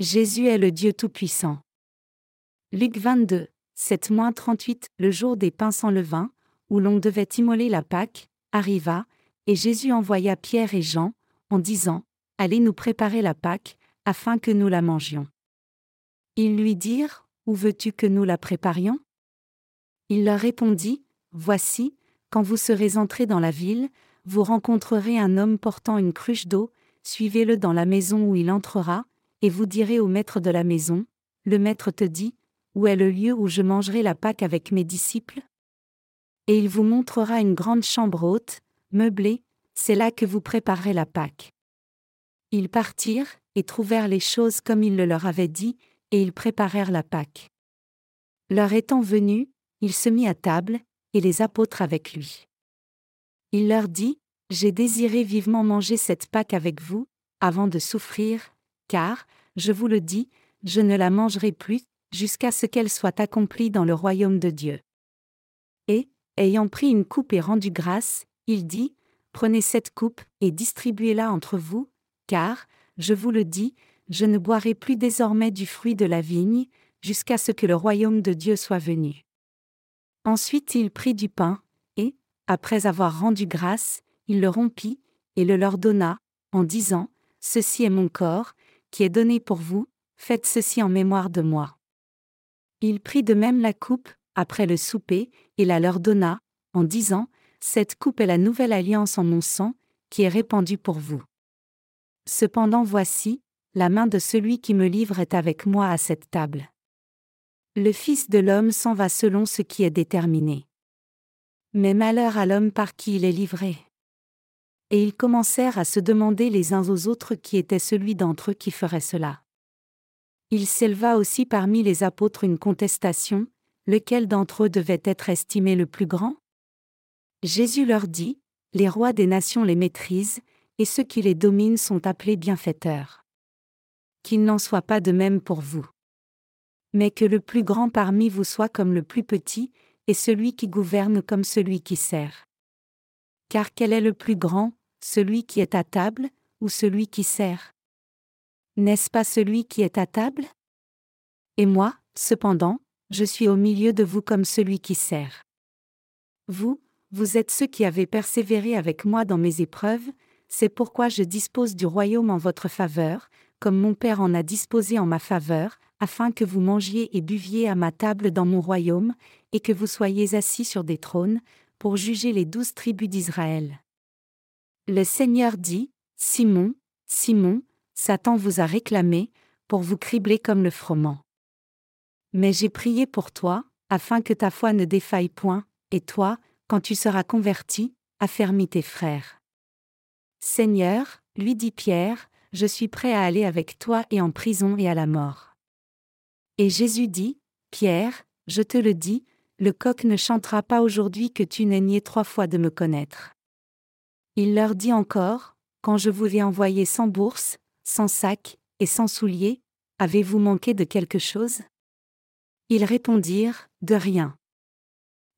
Jésus est le Dieu Tout-Puissant. Luc 22, 7-38 Le jour des pains sans levain, où l'on devait immoler la Pâque, arriva, et Jésus envoya Pierre et Jean, en disant Allez nous préparer la Pâque, afin que nous la mangions. Ils lui dirent Où veux-tu que nous la préparions? Il leur répondit Voici, quand vous serez entrés dans la ville, vous rencontrerez un homme portant une cruche d'eau, suivez-le dans la maison où il entrera, et vous direz au maître de la maison, Le maître te dit, Où est le lieu où je mangerai la Pâque avec mes disciples? Et il vous montrera une grande chambre haute, meublée, c'est là que vous préparerez la Pâque. Ils partirent, et trouvèrent les choses comme il le leur avait dit, et ils préparèrent la Pâque. Leur étant venu, il se mit à table, et les apôtres avec lui. Il leur dit, J'ai désiré vivement manger cette Pâque avec vous, avant de souffrir, car, je vous le dis, je ne la mangerai plus, jusqu'à ce qu'elle soit accomplie dans le royaume de Dieu. Et, ayant pris une coupe et rendu grâce, il dit, Prenez cette coupe, et distribuez-la entre vous, car, je vous le dis, je ne boirai plus désormais du fruit de la vigne, jusqu'à ce que le royaume de Dieu soit venu. Ensuite il prit du pain, et, après avoir rendu grâce, il le rompit, et le leur donna, en disant, Ceci est mon corps, qui est donné pour vous, faites ceci en mémoire de moi. Il prit de même la coupe, après le souper, et la leur donna, en disant, Cette coupe est la nouvelle alliance en mon sang, qui est répandue pour vous. Cependant voici, la main de celui qui me livre est avec moi à cette table. Le Fils de l'homme s'en va selon ce qui est déterminé. Mais malheur à l'homme par qui il est livré. Et ils commencèrent à se demander les uns aux autres qui était celui d'entre eux qui ferait cela. Il s'éleva aussi parmi les apôtres une contestation, lequel d'entre eux devait être estimé le plus grand? Jésus leur dit, Les rois des nations les maîtrisent, et ceux qui les dominent sont appelés bienfaiteurs. Qu'il n'en soit pas de même pour vous. Mais que le plus grand parmi vous soit comme le plus petit, et celui qui gouverne comme celui qui sert. Car quel est le plus grand, celui qui est à table, ou celui qui sert? N'est-ce pas celui qui est à table? Et moi, cependant, je suis au milieu de vous comme celui qui sert. Vous, vous êtes ceux qui avez persévéré avec moi dans mes épreuves, c'est pourquoi je dispose du royaume en votre faveur, comme mon Père en a disposé en ma faveur, afin que vous mangiez et buviez à ma table dans mon royaume, et que vous soyez assis sur des trônes, pour juger les douze tribus d'Israël. Le Seigneur dit, Simon, Simon, Satan vous a réclamé, pour vous cribler comme le froment. Mais j'ai prié pour toi, afin que ta foi ne défaille point, et toi, quand tu seras converti, affermis tes frères. Seigneur, lui dit Pierre, je suis prêt à aller avec toi et en prison et à la mort. Et Jésus dit, Pierre, je te le dis, le coq ne chantera pas aujourd'hui que tu n'aies nié trois fois de me connaître. Il leur dit encore, Quand je vous ai envoyé sans bourse, sans sac, et sans souliers, avez-vous manqué de quelque chose? Ils répondirent, De rien.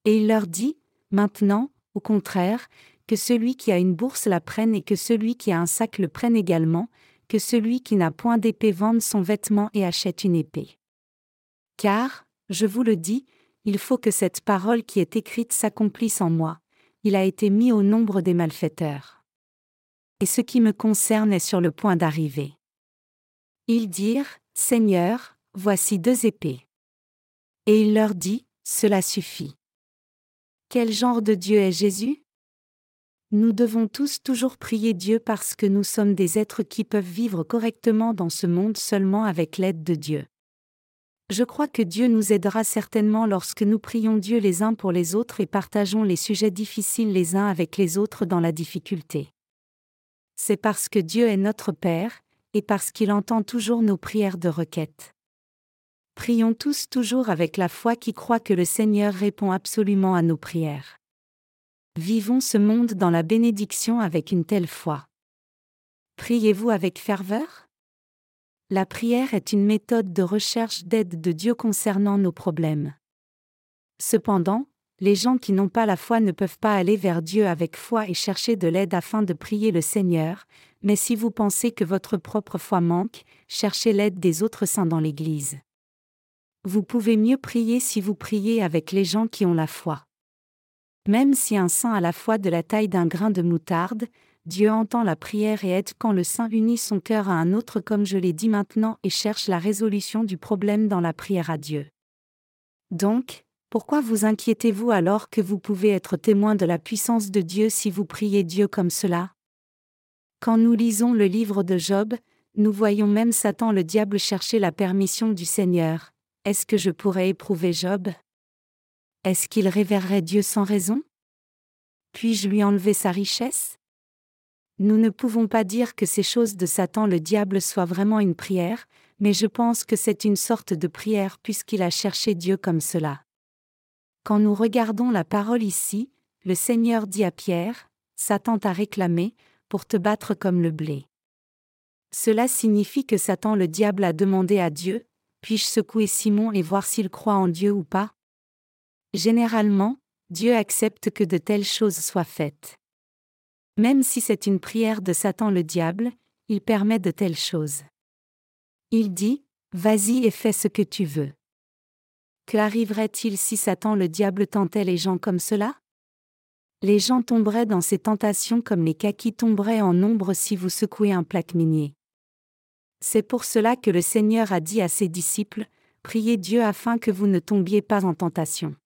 Et il leur dit, Maintenant, au contraire, que celui qui a une bourse la prenne et que celui qui a un sac le prenne également, que celui qui n'a point d'épée vende son vêtement et achète une épée. Car, je vous le dis, il faut que cette parole qui est écrite s'accomplisse en moi, il a été mis au nombre des malfaiteurs. Et ce qui me concerne est sur le point d'arriver. Ils dirent, Seigneur, voici deux épées. Et il leur dit, Cela suffit. Quel genre de Dieu est Jésus? Nous devons tous toujours prier Dieu parce que nous sommes des êtres qui peuvent vivre correctement dans ce monde seulement avec l'aide de Dieu. Je crois que Dieu nous aidera certainement lorsque nous prions Dieu les uns pour les autres et partageons les sujets difficiles les uns avec les autres dans la difficulté. C'est parce que Dieu est notre Père, et parce qu'il entend toujours nos prières de requête. Prions tous toujours avec la foi qui croit que le Seigneur répond absolument à nos prières. Vivons ce monde dans la bénédiction avec une telle foi. Priez-vous avec ferveur? La prière est une méthode de recherche d'aide de Dieu concernant nos problèmes. Cependant, les gens qui n'ont pas la foi ne peuvent pas aller vers Dieu avec foi et chercher de l'aide afin de prier le Seigneur, mais si vous pensez que votre propre foi manque, cherchez l'aide des autres saints dans l'Église. Vous pouvez mieux prier si vous priez avec les gens qui ont la foi. Même si un saint a la foi de la taille d'un grain de moutarde, Dieu entend la prière et aide quand le saint unit son cœur à un autre comme je l'ai dit maintenant et cherche la résolution du problème dans la prière à Dieu. Donc, pourquoi vous inquiétez-vous alors que vous pouvez être témoin de la puissance de Dieu si vous priez Dieu comme cela? Quand nous lisons le livre de Job, nous voyons même Satan le diable chercher la permission du Seigneur. Est-ce que je pourrais éprouver Job? Est-ce qu'il révérerait Dieu sans raison? Puis-je lui enlever sa richesse? Nous ne pouvons pas dire que ces choses de Satan le diable soient vraiment une prière, mais je pense que c'est une sorte de prière puisqu'il a cherché Dieu comme cela. Quand nous regardons la parole ici, le Seigneur dit à Pierre, Satan t'a réclamé, pour te battre comme le blé. Cela signifie que Satan le diable a demandé à Dieu, puis-je secouer Simon et voir s'il croit en Dieu ou pas? Généralement, Dieu accepte que de telles choses soient faites. Même si c'est une prière de Satan le diable, il permet de telles choses. Il dit, Vas-y et fais ce que tu veux. Que arriverait-il si Satan le diable tentait les gens comme cela? Les gens tomberaient dans ces tentations comme les kakis tomberaient en nombre si vous secouez un plaque minier. C'est pour cela que le Seigneur a dit à ses disciples, Priez Dieu afin que vous ne tombiez pas en tentation.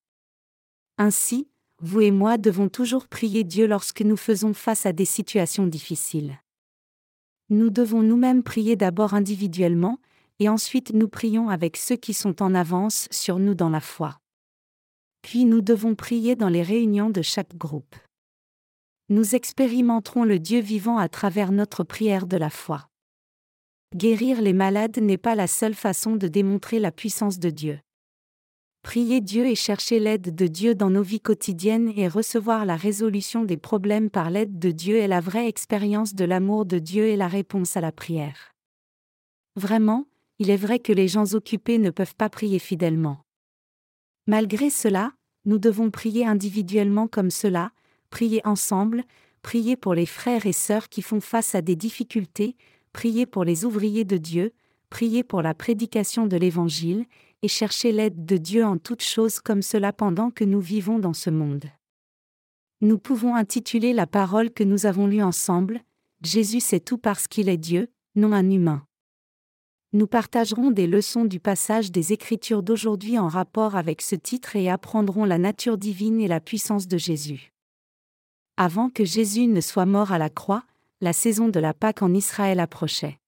Ainsi, vous et moi devons toujours prier Dieu lorsque nous faisons face à des situations difficiles. Nous devons nous-mêmes prier d'abord individuellement, et ensuite nous prions avec ceux qui sont en avance sur nous dans la foi. Puis nous devons prier dans les réunions de chaque groupe. Nous expérimenterons le Dieu vivant à travers notre prière de la foi. Guérir les malades n'est pas la seule façon de démontrer la puissance de Dieu. Prier Dieu et chercher l'aide de Dieu dans nos vies quotidiennes et recevoir la résolution des problèmes par l'aide de Dieu est la vraie expérience de l'amour de Dieu et la réponse à la prière. Vraiment, il est vrai que les gens occupés ne peuvent pas prier fidèlement. Malgré cela, nous devons prier individuellement comme cela, prier ensemble, prier pour les frères et sœurs qui font face à des difficultés, prier pour les ouvriers de Dieu, prier pour la prédication de l'Évangile, et chercher l'aide de Dieu en toutes choses comme cela pendant que nous vivons dans ce monde. Nous pouvons intituler la parole que nous avons lue ensemble, Jésus sait tout parce qu'il est Dieu, non un humain nous partagerons des leçons du passage des Écritures d'aujourd'hui en rapport avec ce titre et apprendrons la nature divine et la puissance de Jésus. Avant que Jésus ne soit mort à la croix, la saison de la Pâque en Israël approchait.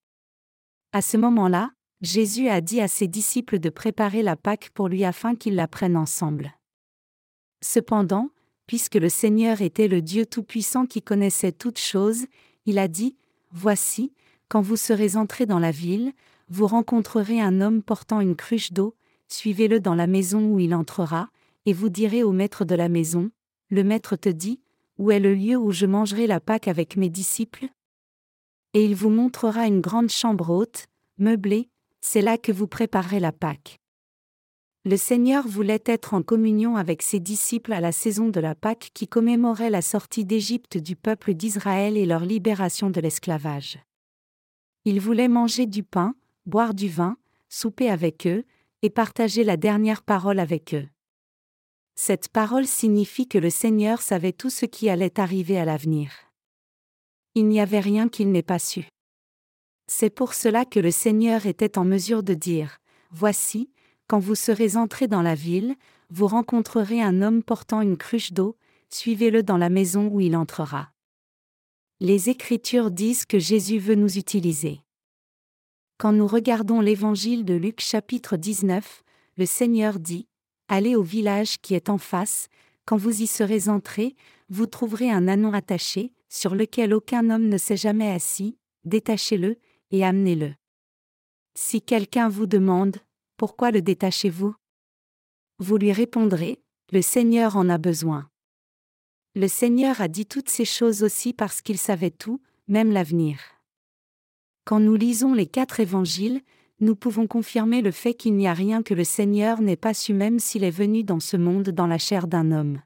À ce moment-là, Jésus a dit à ses disciples de préparer la Pâque pour lui afin qu'ils la prennent ensemble. Cependant, puisque le Seigneur était le Dieu Tout-Puissant qui connaissait toutes choses, il a dit, Voici, quand vous serez entrés dans la ville, vous rencontrerez un homme portant une cruche d'eau, suivez-le dans la maison où il entrera, et vous direz au maître de la maison, Le maître te dit, Où est le lieu où je mangerai la Pâque avec mes disciples? Et il vous montrera une grande chambre haute, meublée, c'est là que vous préparerez la Pâque. Le Seigneur voulait être en communion avec ses disciples à la saison de la Pâque qui commémorait la sortie d'Égypte du peuple d'Israël et leur libération de l'esclavage. Il voulait manger du pain, boire du vin, souper avec eux, et partager la dernière parole avec eux. Cette parole signifie que le Seigneur savait tout ce qui allait arriver à l'avenir. Il n'y avait rien qu'il n'ait pas su. C'est pour cela que le Seigneur était en mesure de dire, Voici, quand vous serez entrés dans la ville, vous rencontrerez un homme portant une cruche d'eau, suivez-le dans la maison où il entrera. Les Écritures disent que Jésus veut nous utiliser. Quand nous regardons l'évangile de Luc chapitre 19, le Seigneur dit, Allez au village qui est en face, quand vous y serez entrés, vous trouverez un anon attaché, sur lequel aucun homme ne s'est jamais assis, détachez-le, et amenez-le. Si quelqu'un vous demande, Pourquoi le détachez-vous? Vous lui répondrez, Le Seigneur en a besoin. Le Seigneur a dit toutes ces choses aussi parce qu'il savait tout, même l'avenir. Quand nous lisons les quatre évangiles, nous pouvons confirmer le fait qu'il n'y a rien que le Seigneur n'ait pas su même s'il est venu dans ce monde dans la chair d'un homme.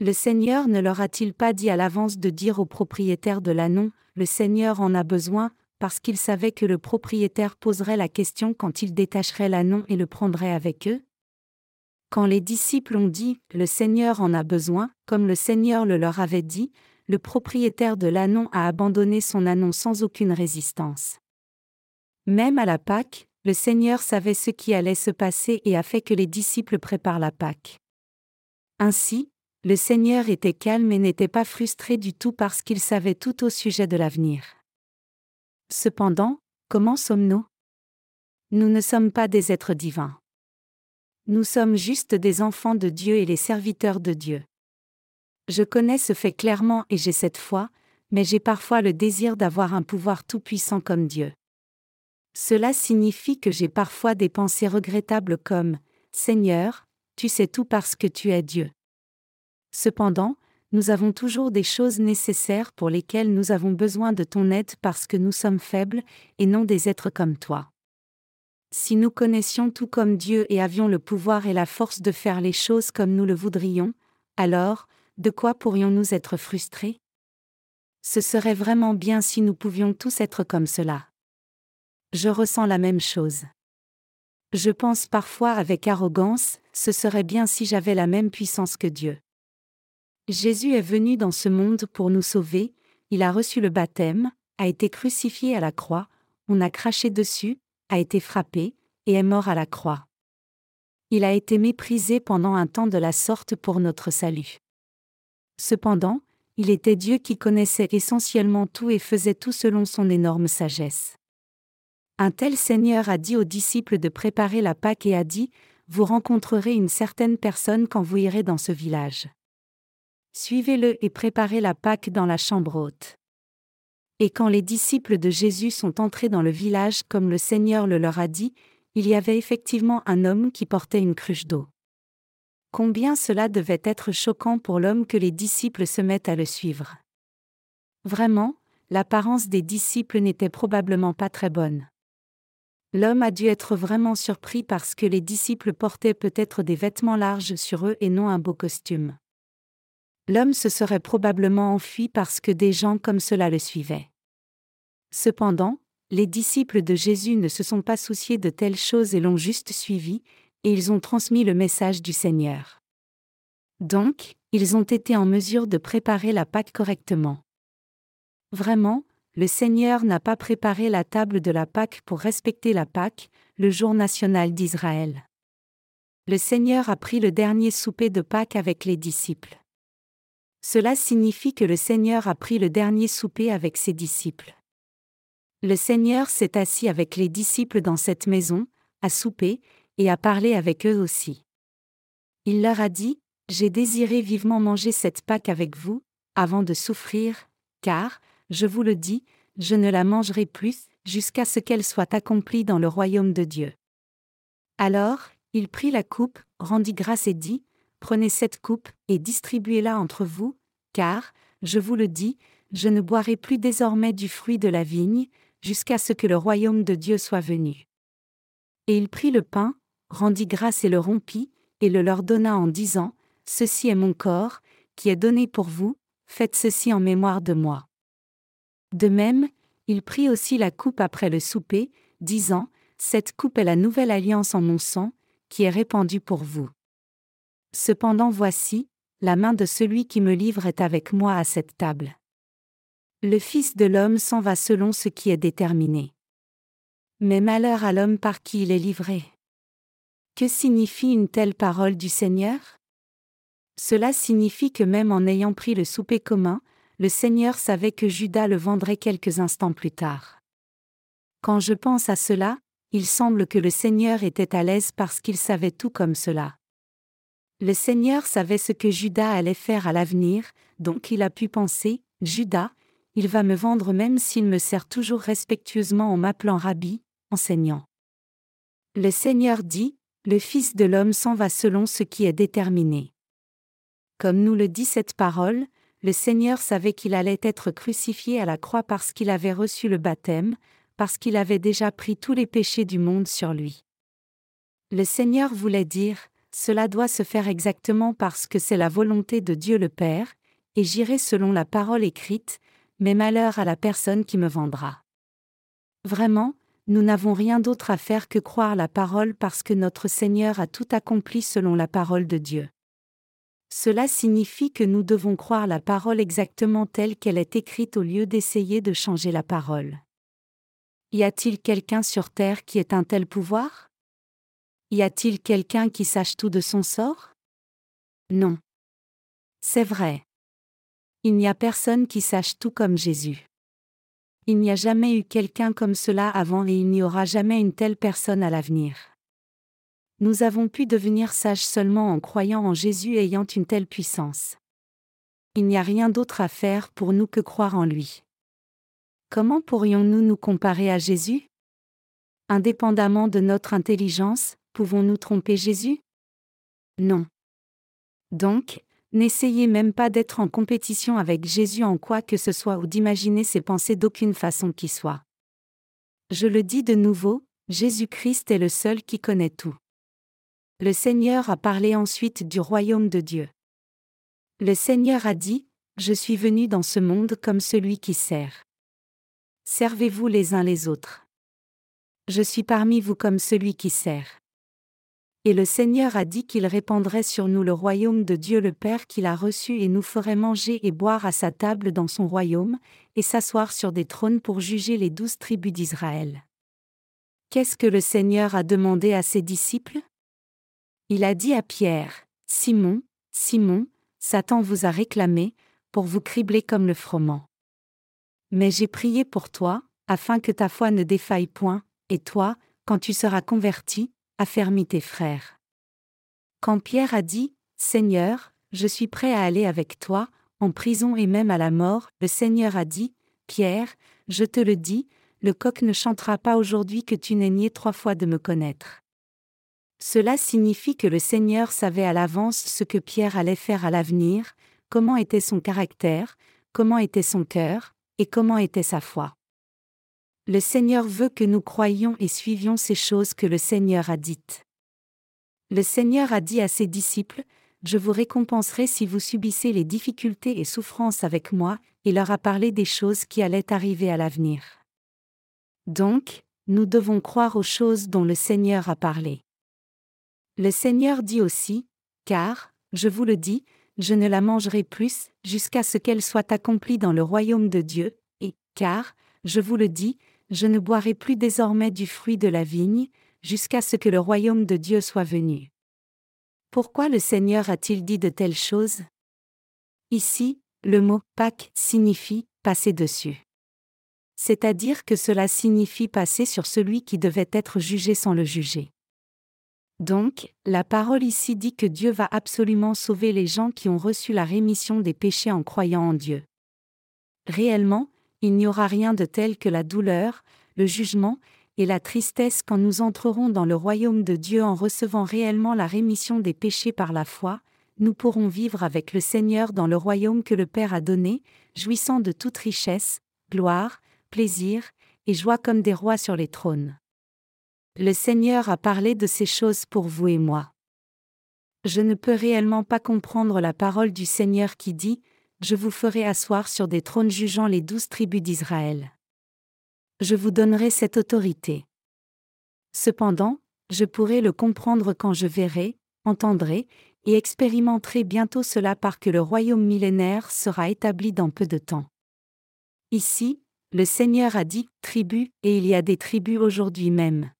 Le Seigneur ne leur a-t-il pas dit à l'avance de dire au propriétaire de l'annon, le Seigneur en a besoin, parce qu'il savait que le propriétaire poserait la question quand il détacherait l'annon et le prendrait avec eux Quand les disciples ont dit, le Seigneur en a besoin, comme le Seigneur le leur avait dit, le propriétaire de l'annon a abandonné son annon sans aucune résistance. Même à la Pâque, le Seigneur savait ce qui allait se passer et a fait que les disciples préparent la Pâque. Ainsi, le Seigneur était calme et n'était pas frustré du tout parce qu'il savait tout au sujet de l'avenir. Cependant, comment sommes-nous? Nous ne sommes pas des êtres divins. Nous sommes juste des enfants de Dieu et les serviteurs de Dieu. Je connais ce fait clairement et j'ai cette foi, mais j'ai parfois le désir d'avoir un pouvoir tout-puissant comme Dieu. Cela signifie que j'ai parfois des pensées regrettables comme ⁇ Seigneur, tu sais tout parce que tu es Dieu ⁇ Cependant, nous avons toujours des choses nécessaires pour lesquelles nous avons besoin de ton aide parce que nous sommes faibles et non des êtres comme toi. Si nous connaissions tout comme Dieu et avions le pouvoir et la force de faire les choses comme nous le voudrions, alors, de quoi pourrions-nous être frustrés? Ce serait vraiment bien si nous pouvions tous être comme cela. Je ressens la même chose. Je pense parfois avec arrogance, ce serait bien si j'avais la même puissance que Dieu. Jésus est venu dans ce monde pour nous sauver, il a reçu le baptême, a été crucifié à la croix, on a craché dessus, a été frappé, et est mort à la croix. Il a été méprisé pendant un temps de la sorte pour notre salut. Cependant, il était Dieu qui connaissait essentiellement tout et faisait tout selon son énorme sagesse. Un tel Seigneur a dit aux disciples de préparer la Pâque et a dit, Vous rencontrerez une certaine personne quand vous irez dans ce village. Suivez-le et préparez la Pâque dans la chambre haute. Et quand les disciples de Jésus sont entrés dans le village comme le Seigneur le leur a dit, il y avait effectivement un homme qui portait une cruche d'eau. Combien cela devait être choquant pour l'homme que les disciples se mettent à le suivre. Vraiment, l'apparence des disciples n'était probablement pas très bonne. L'homme a dû être vraiment surpris parce que les disciples portaient peut-être des vêtements larges sur eux et non un beau costume. L'homme se serait probablement enfui parce que des gens comme cela le suivaient. Cependant, les disciples de Jésus ne se sont pas souciés de telles choses et l'ont juste suivi, et ils ont transmis le message du Seigneur. Donc, ils ont été en mesure de préparer la Pâque correctement. Vraiment, le Seigneur n'a pas préparé la table de la Pâque pour respecter la Pâque, le jour national d'Israël. Le Seigneur a pris le dernier souper de Pâques avec les disciples. Cela signifie que le Seigneur a pris le dernier souper avec ses disciples. Le Seigneur s'est assis avec les disciples dans cette maison, a soupé, et a parlé avec eux aussi. Il leur a dit, J'ai désiré vivement manger cette Pâque avec vous, avant de souffrir, car, je vous le dis, je ne la mangerai plus, jusqu'à ce qu'elle soit accomplie dans le royaume de Dieu. Alors, il prit la coupe, rendit grâce et dit, Prenez cette coupe, et distribuez-la entre vous, car, je vous le dis, je ne boirai plus désormais du fruit de la vigne, jusqu'à ce que le royaume de Dieu soit venu. Et il prit le pain, rendit grâce et le rompit, et le leur donna en disant, Ceci est mon corps, qui est donné pour vous, faites ceci en mémoire de moi. De même, il prit aussi la coupe après le souper, disant, Cette coupe est la nouvelle alliance en mon sang, qui est répandue pour vous. Cependant voici, la main de celui qui me livre est avec moi à cette table. Le Fils de l'homme s'en va selon ce qui est déterminé. Mais malheur à l'homme par qui il est livré. Que signifie une telle parole du Seigneur? Cela signifie que même en ayant pris le souper commun, le Seigneur savait que Judas le vendrait quelques instants plus tard. Quand je pense à cela, il semble que le Seigneur était à l'aise parce qu'il savait tout comme cela. Le Seigneur savait ce que Judas allait faire à l'avenir, donc il a pu penser, Judas, il va me vendre même s'il me sert toujours respectueusement en m'appelant rabbi, enseignant. Le Seigneur dit, Le Fils de l'homme s'en va selon ce qui est déterminé. Comme nous le dit cette parole, le Seigneur savait qu'il allait être crucifié à la croix parce qu'il avait reçu le baptême, parce qu'il avait déjà pris tous les péchés du monde sur lui. Le Seigneur voulait dire, cela doit se faire exactement parce que c'est la volonté de Dieu le Père, et j'irai selon la parole écrite, mais malheur à la personne qui me vendra. Vraiment, nous n'avons rien d'autre à faire que croire la parole parce que notre Seigneur a tout accompli selon la parole de Dieu. Cela signifie que nous devons croire la parole exactement telle qu'elle est écrite au lieu d'essayer de changer la parole. Y a-t-il quelqu'un sur terre qui ait un tel pouvoir? Y a-t-il quelqu'un qui sache tout de son sort? Non. C'est vrai. Il n'y a personne qui sache tout comme Jésus. Il n'y a jamais eu quelqu'un comme cela avant et il n'y aura jamais une telle personne à l'avenir. Nous avons pu devenir sages seulement en croyant en Jésus ayant une telle puissance. Il n'y a rien d'autre à faire pour nous que croire en lui. Comment pourrions-nous nous comparer à Jésus? Indépendamment de notre intelligence, pouvons-nous tromper Jésus? Non. Donc, N'essayez même pas d'être en compétition avec Jésus en quoi que ce soit ou d'imaginer ses pensées d'aucune façon qui soit. Je le dis de nouveau, Jésus-Christ est le seul qui connaît tout. Le Seigneur a parlé ensuite du royaume de Dieu. Le Seigneur a dit, Je suis venu dans ce monde comme celui qui sert. Servez-vous les uns les autres. Je suis parmi vous comme celui qui sert. Et le Seigneur a dit qu'il répandrait sur nous le royaume de Dieu le Père qu'il a reçu et nous ferait manger et boire à sa table dans son royaume, et s'asseoir sur des trônes pour juger les douze tribus d'Israël. Qu'est-ce que le Seigneur a demandé à ses disciples? Il a dit à Pierre, Simon, Simon, Satan vous a réclamé, pour vous cribler comme le froment. Mais j'ai prié pour toi, afin que ta foi ne défaille point, et toi, quand tu seras converti, affermis tes frères. Quand Pierre a dit, Seigneur, je suis prêt à aller avec toi, en prison et même à la mort, le Seigneur a dit, Pierre, je te le dis, le coq ne chantera pas aujourd'hui que tu n'aies nié trois fois de me connaître. Cela signifie que le Seigneur savait à l'avance ce que Pierre allait faire à l'avenir, comment était son caractère, comment était son cœur, et comment était sa foi. Le Seigneur veut que nous croyions et suivions ces choses que le Seigneur a dites. Le Seigneur a dit à ses disciples, Je vous récompenserai si vous subissez les difficultés et souffrances avec moi, et leur a parlé des choses qui allaient arriver à l'avenir. Donc, nous devons croire aux choses dont le Seigneur a parlé. Le Seigneur dit aussi, Car, je vous le dis, je ne la mangerai plus, jusqu'à ce qu'elle soit accomplie dans le royaume de Dieu, et, car, je vous le dis, je ne boirai plus désormais du fruit de la vigne, jusqu'à ce que le royaume de Dieu soit venu. Pourquoi le Seigneur a-t-il dit de telles choses? Ici, le mot Pâques signifie passer dessus. C'est-à-dire que cela signifie passer sur celui qui devait être jugé sans le juger. Donc, la parole ici dit que Dieu va absolument sauver les gens qui ont reçu la rémission des péchés en croyant en Dieu. Réellement, il n'y aura rien de tel que la douleur, le jugement, et la tristesse quand nous entrerons dans le royaume de Dieu en recevant réellement la rémission des péchés par la foi, nous pourrons vivre avec le Seigneur dans le royaume que le Père a donné, jouissant de toute richesse, gloire, plaisir, et joie comme des rois sur les trônes. Le Seigneur a parlé de ces choses pour vous et moi. Je ne peux réellement pas comprendre la parole du Seigneur qui dit, je vous ferai asseoir sur des trônes jugeant les douze tribus d'Israël. Je vous donnerai cette autorité. Cependant, je pourrai le comprendre quand je verrai, entendrai, et expérimenterai bientôt cela par que le royaume millénaire sera établi dans peu de temps. Ici, le Seigneur a dit tribu, et il y a des tribus aujourd'hui même.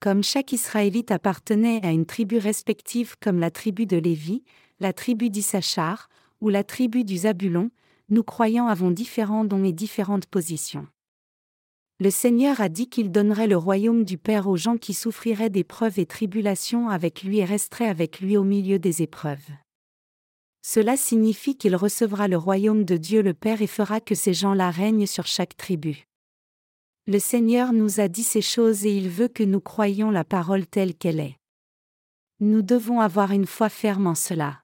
Comme chaque Israélite appartenait à une tribu respective comme la tribu de Lévi, la tribu d'Issachar, ou la tribu du Zabulon, nous croyants avons différents dons et différentes positions. Le Seigneur a dit qu'il donnerait le royaume du Père aux gens qui souffriraient d'épreuves et tribulations avec lui et resteraient avec lui au milieu des épreuves. Cela signifie qu'il recevra le royaume de Dieu le Père et fera que ces gens-là règnent sur chaque tribu. Le Seigneur nous a dit ces choses et il veut que nous croyions la parole telle qu'elle est. Nous devons avoir une foi ferme en cela.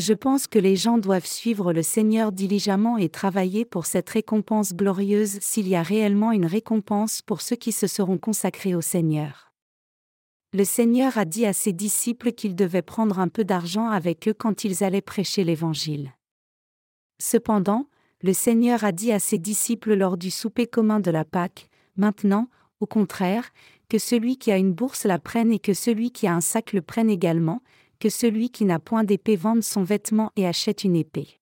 Je pense que les gens doivent suivre le Seigneur diligemment et travailler pour cette récompense glorieuse s'il y a réellement une récompense pour ceux qui se seront consacrés au Seigneur. Le Seigneur a dit à ses disciples qu'ils devaient prendre un peu d'argent avec eux quand ils allaient prêcher l'Évangile. Cependant, le Seigneur a dit à ses disciples lors du souper commun de la Pâque, Maintenant, au contraire, que celui qui a une bourse la prenne et que celui qui a un sac le prenne également, que celui qui n'a point d'épée vende son vêtement et achète une épée.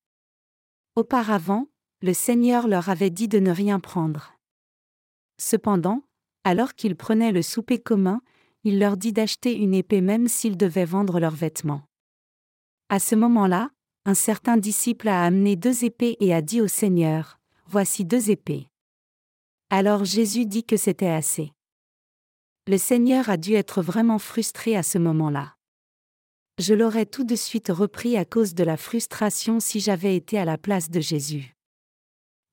Auparavant, le Seigneur leur avait dit de ne rien prendre. Cependant, alors qu'ils prenaient le souper commun, il leur dit d'acheter une épée même s'ils devaient vendre leurs vêtements. À ce moment-là, un certain disciple a amené deux épées et a dit au Seigneur, Voici deux épées. Alors Jésus dit que c'était assez. Le Seigneur a dû être vraiment frustré à ce moment-là. Je l'aurais tout de suite repris à cause de la frustration si j'avais été à la place de Jésus.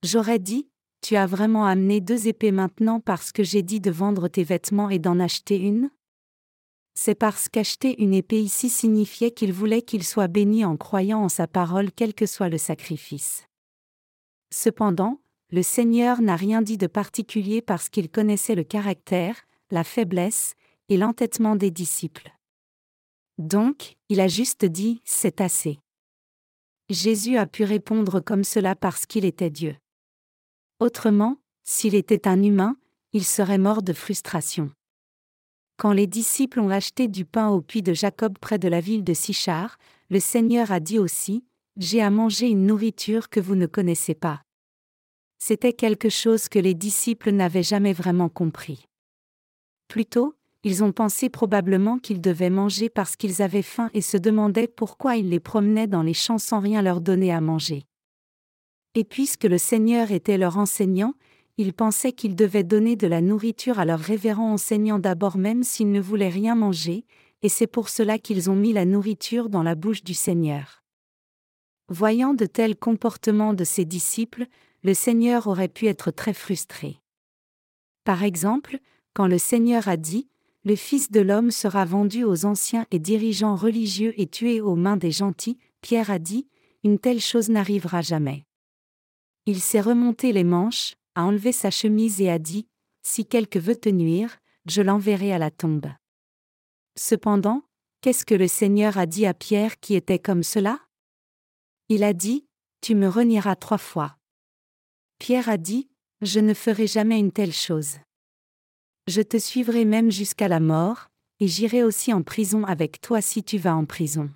J'aurais dit, Tu as vraiment amené deux épées maintenant parce que j'ai dit de vendre tes vêtements et d'en acheter une? C'est parce qu'acheter une épée ici signifiait qu'il voulait qu'il soit béni en croyant en sa parole quel que soit le sacrifice. Cependant, le Seigneur n'a rien dit de particulier parce qu'il connaissait le caractère, la faiblesse et l'entêtement des disciples. Donc, il a juste dit, c'est assez. Jésus a pu répondre comme cela parce qu'il était Dieu. Autrement, s'il était un humain, il serait mort de frustration. Quand les disciples ont acheté du pain au puits de Jacob près de la ville de Sichar, le Seigneur a dit aussi, J'ai à manger une nourriture que vous ne connaissez pas. C'était quelque chose que les disciples n'avaient jamais vraiment compris. Plutôt, ils ont pensé probablement qu'ils devaient manger parce qu'ils avaient faim et se demandaient pourquoi il les promenaient dans les champs sans rien leur donner à manger. Et puisque le Seigneur était leur enseignant, ils pensaient qu'ils devaient donner de la nourriture à leur révérend enseignant d'abord même s'ils ne voulaient rien manger, et c'est pour cela qu'ils ont mis la nourriture dans la bouche du Seigneur. Voyant de tels comportements de ses disciples, le Seigneur aurait pu être très frustré. Par exemple, quand le Seigneur a dit, Le Fils de l'homme sera vendu aux anciens et dirigeants religieux et tué aux mains des gentils, Pierre a dit, Une telle chose n'arrivera jamais. Il s'est remonté les manches, a enlevé sa chemise et a dit, Si quelque veut te nuire, je l'enverrai à la tombe. Cependant, qu'est-ce que le Seigneur a dit à Pierre qui était comme cela? Il a dit, Tu me renieras trois fois. Pierre a dit, Je ne ferai jamais une telle chose. Je te suivrai même jusqu'à la mort, et j'irai aussi en prison avec toi si tu vas en prison.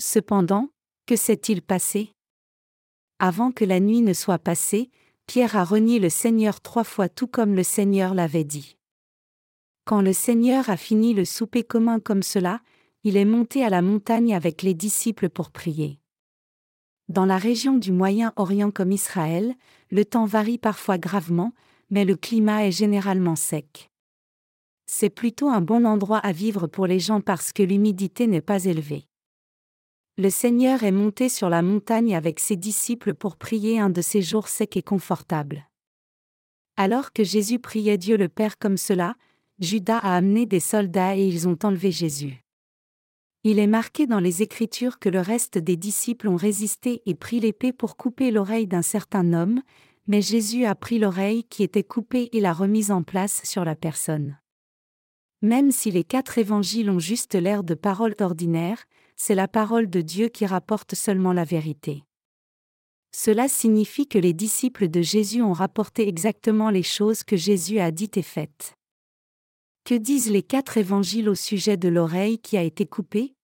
Cependant, que s'est-il passé? Avant que la nuit ne soit passée, Pierre a renié le Seigneur trois fois tout comme le Seigneur l'avait dit. Quand le Seigneur a fini le souper commun comme cela, il est monté à la montagne avec les disciples pour prier. Dans la région du Moyen-Orient comme Israël, le temps varie parfois gravement, mais le climat est généralement sec. C'est plutôt un bon endroit à vivre pour les gens parce que l'humidité n'est pas élevée. Le Seigneur est monté sur la montagne avec ses disciples pour prier un de ces jours secs et confortables. Alors que Jésus priait Dieu le Père comme cela, Judas a amené des soldats et ils ont enlevé Jésus. Il est marqué dans les Écritures que le reste des disciples ont résisté et pris l'épée pour couper l'oreille d'un certain homme, mais Jésus a pris l'oreille qui était coupée et l'a remise en place sur la personne. Même si les quatre évangiles ont juste l'air de paroles ordinaires, c'est la parole de Dieu qui rapporte seulement la vérité. Cela signifie que les disciples de Jésus ont rapporté exactement les choses que Jésus a dites et faites. Que disent les quatre évangiles au sujet de l'oreille qui a été coupée?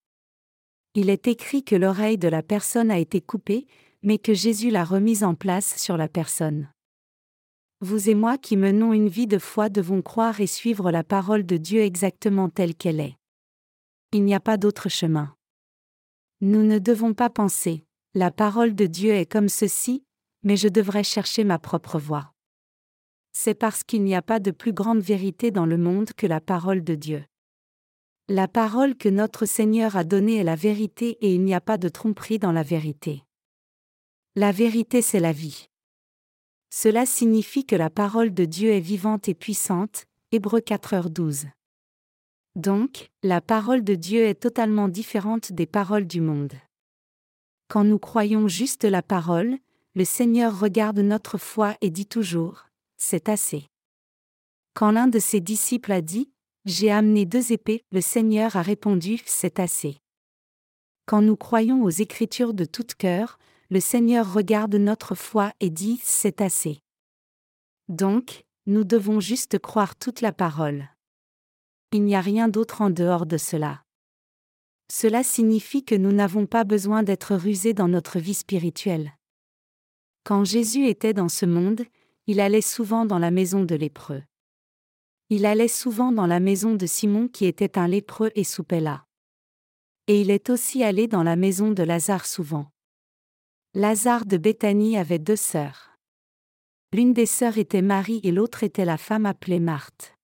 Il est écrit que l'oreille de la personne a été coupée, mais que Jésus l'a remise en place sur la personne. Vous et moi qui menons une vie de foi devons croire et suivre la parole de Dieu exactement telle qu'elle est. Il n'y a pas d'autre chemin. Nous ne devons pas penser, la parole de Dieu est comme ceci, mais je devrais chercher ma propre voie c'est parce qu'il n'y a pas de plus grande vérité dans le monde que la parole de Dieu. La parole que notre Seigneur a donnée est la vérité et il n'y a pas de tromperie dans la vérité. La vérité c'est la vie. Cela signifie que la parole de Dieu est vivante et puissante, Hébreux 4h12. Donc, la parole de Dieu est totalement différente des paroles du monde. Quand nous croyons juste la parole, le Seigneur regarde notre foi et dit toujours, C'est assez. Quand l'un de ses disciples a dit, J'ai amené deux épées, le Seigneur a répondu, C'est assez. Quand nous croyons aux Écritures de tout cœur, le Seigneur regarde notre foi et dit, C'est assez. Donc, nous devons juste croire toute la parole. Il n'y a rien d'autre en dehors de cela. Cela signifie que nous n'avons pas besoin d'être rusés dans notre vie spirituelle. Quand Jésus était dans ce monde, il allait souvent dans la maison de lépreux. Il allait souvent dans la maison de Simon qui était un lépreux et soupait là. Et il est aussi allé dans la maison de Lazare souvent. Lazare de Béthanie avait deux sœurs. L'une des sœurs était Marie et l'autre était la femme appelée Marthe.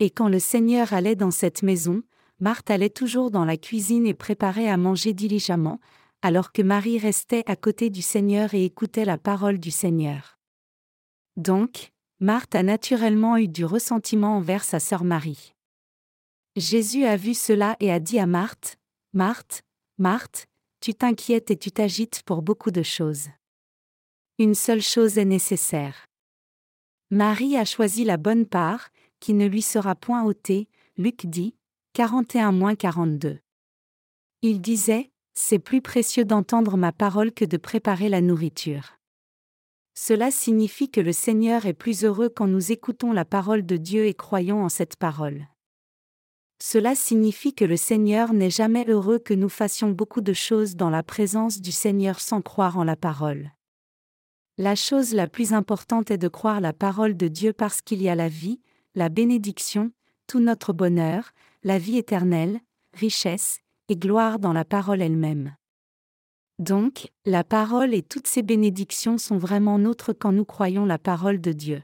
Et quand le Seigneur allait dans cette maison, Marthe allait toujours dans la cuisine et préparait à manger diligemment, alors que Marie restait à côté du Seigneur et écoutait la parole du Seigneur. Donc, Marthe a naturellement eu du ressentiment envers sa sœur Marie. Jésus a vu cela et a dit à Marthe, Marthe, Marthe, tu t'inquiètes et tu t'agites pour beaucoup de choses. Une seule chose est nécessaire. Marie a choisi la bonne part, qui ne lui sera point ôtée, Luc dit, 41-42. Il disait, C'est plus précieux d'entendre ma parole que de préparer la nourriture. Cela signifie que le Seigneur est plus heureux quand nous écoutons la parole de Dieu et croyons en cette parole. Cela signifie que le Seigneur n'est jamais heureux que nous fassions beaucoup de choses dans la présence du Seigneur sans croire en la parole. La chose la plus importante est de croire la parole de Dieu parce qu'il y a la vie, la bénédiction, tout notre bonheur, la vie éternelle, richesse et gloire dans la parole elle-même. Donc, la parole et toutes ses bénédictions sont vraiment nôtres quand nous croyons la parole de Dieu.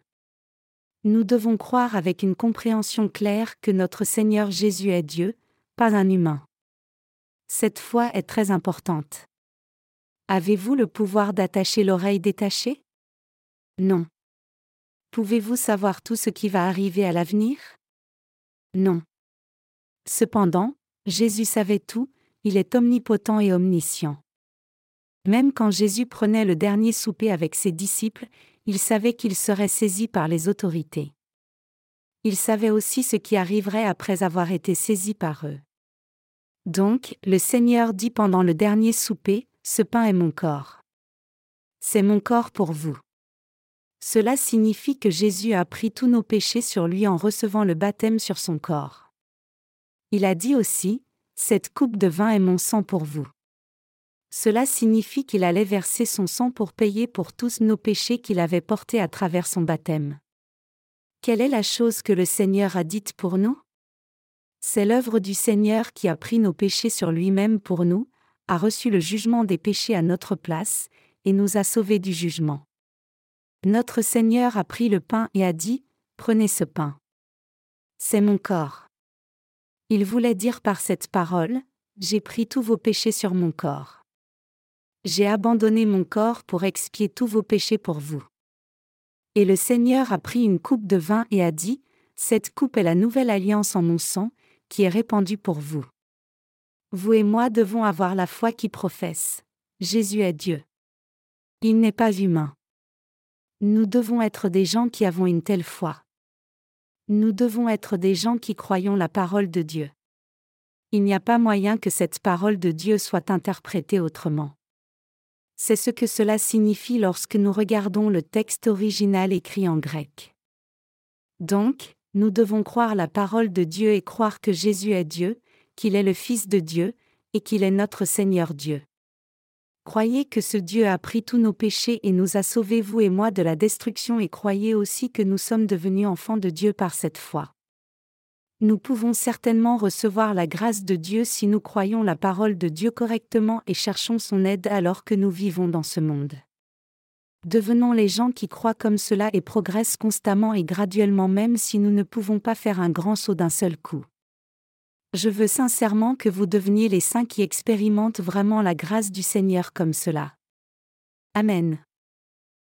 Nous devons croire avec une compréhension claire que notre Seigneur Jésus est Dieu, pas un humain. Cette foi est très importante. Avez-vous le pouvoir d'attacher l'oreille détachée? Non. Pouvez-vous savoir tout ce qui va arriver à l'avenir? Non. Cependant, Jésus savait tout, il est omnipotent et omniscient. Même quand Jésus prenait le dernier souper avec ses disciples, il savait qu'il serait saisi par les autorités. Il savait aussi ce qui arriverait après avoir été saisi par eux. Donc, le Seigneur dit pendant le dernier souper, Ce pain est mon corps. C'est mon corps pour vous. Cela signifie que Jésus a pris tous nos péchés sur lui en recevant le baptême sur son corps. Il a dit aussi, Cette coupe de vin est mon sang pour vous. Cela signifie qu'il allait verser son sang pour payer pour tous nos péchés qu'il avait portés à travers son baptême. Quelle est la chose que le Seigneur a dite pour nous? C'est l'œuvre du Seigneur qui a pris nos péchés sur lui-même pour nous, a reçu le jugement des péchés à notre place, et nous a sauvés du jugement. Notre Seigneur a pris le pain et a dit, Prenez ce pain. C'est mon corps. Il voulait dire par cette parole, J'ai pris tous vos péchés sur mon corps. J'ai abandonné mon corps pour expier tous vos péchés pour vous. Et le Seigneur a pris une coupe de vin et a dit, Cette coupe est la nouvelle alliance en mon sang, qui est répandue pour vous. Vous et moi devons avoir la foi qui professe. Jésus est Dieu. Il n'est pas humain. Nous devons être des gens qui avons une telle foi. Nous devons être des gens qui croyons la parole de Dieu. Il n'y a pas moyen que cette parole de Dieu soit interprétée autrement. C'est ce que cela signifie lorsque nous regardons le texte original écrit en grec. Donc, nous devons croire la parole de Dieu et croire que Jésus est Dieu, qu'il est le Fils de Dieu, et qu'il est notre Seigneur Dieu. Croyez que ce Dieu a pris tous nos péchés et nous a sauvés vous et moi de la destruction et croyez aussi que nous sommes devenus enfants de Dieu par cette foi. Nous pouvons certainement recevoir la grâce de Dieu si nous croyons la parole de Dieu correctement et cherchons son aide alors que nous vivons dans ce monde. Devenons les gens qui croient comme cela et progressent constamment et graduellement même si nous ne pouvons pas faire un grand saut d'un seul coup. Je veux sincèrement que vous deveniez les saints qui expérimentent vraiment la grâce du Seigneur comme cela. Amen.